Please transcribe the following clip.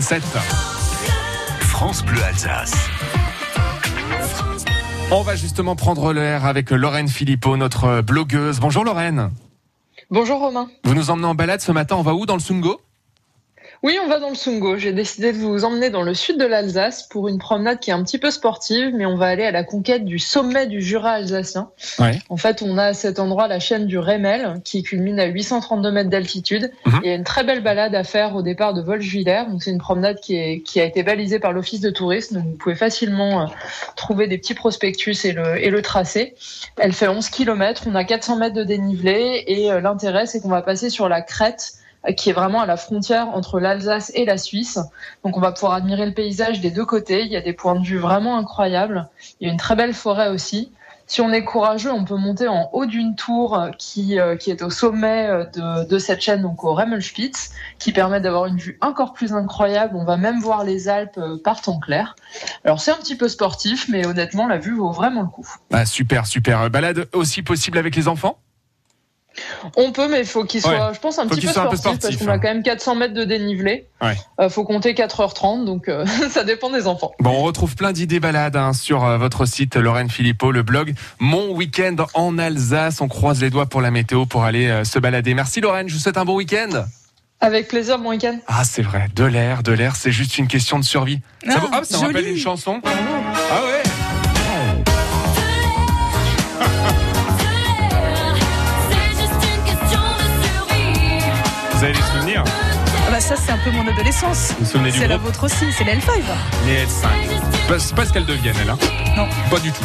7h37. France Bleu Alsace. On va justement prendre l'air avec Lorraine Philippot, notre blogueuse. Bonjour Lorraine. Bonjour Romain. Vous nous emmenez en balade ce matin, on va où dans le Sungo? Oui, on va dans le Sungo. J'ai décidé de vous emmener dans le sud de l'Alsace pour une promenade qui est un petit peu sportive, mais on va aller à la conquête du sommet du Jura alsacien. Ouais. En fait, on a à cet endroit la chaîne du Rémel qui culmine à 832 mètres d'altitude. Mhm. Il y a une très belle balade à faire au départ de Voljuiller. Donc c'est une promenade qui, est, qui a été balisée par l'office de tourisme. Donc vous pouvez facilement euh, trouver des petits prospectus et le, et le tracé. Elle fait 11 km. On a 400 mètres de dénivelé et euh, l'intérêt c'est qu'on va passer sur la crête qui est vraiment à la frontière entre l'Alsace et la Suisse. Donc on va pouvoir admirer le paysage des deux côtés. Il y a des points de vue vraiment incroyables. Il y a une très belle forêt aussi. Si on est courageux, on peut monter en haut d'une tour euh, qui, euh, qui est au sommet euh, de, de cette chaîne, donc au Remmelspitz, qui permet d'avoir une vue encore plus incroyable. On va même voir les Alpes euh, par temps clair. Alors c'est un petit peu sportif, mais honnêtement, la vue vaut vraiment le coup. Ah, Super, super. Balade aussi possible avec les enfants? On peut, mais il faut qu'il soit, Ouais. je pense, un Faut petit peu soit un peu sportif, parce sportif, qu'on hein. a quand même 400 mètres de dénivelé. Ouais. Euh, faut compter 4h30, donc euh, ça dépend des enfants. Bon, on retrouve plein d'idées balades hein, sur euh, votre site Lorraine Philippot, le blog Mon Week-end en Alsace. On croise les doigts pour la météo pour aller euh, se balader. Merci Lorraine, je vous souhaite un bon week-end. Avec plaisir, bon week-end. Ah, c'est vrai, de l'air, de l'air, c'est juste une question de survie. Ça, Ah, vous- hop, ça me joli. rappelle une chanson. Ah ouais Vous avez des souvenirs Ah bah ça c'est un peu mon adolescence. Vous vous souvenez du C'est la vôtre aussi, c'est la L5. Les L5. Pas, c'est pas ce qu'elles deviennent, elles. Hein? Non. Pas du tout.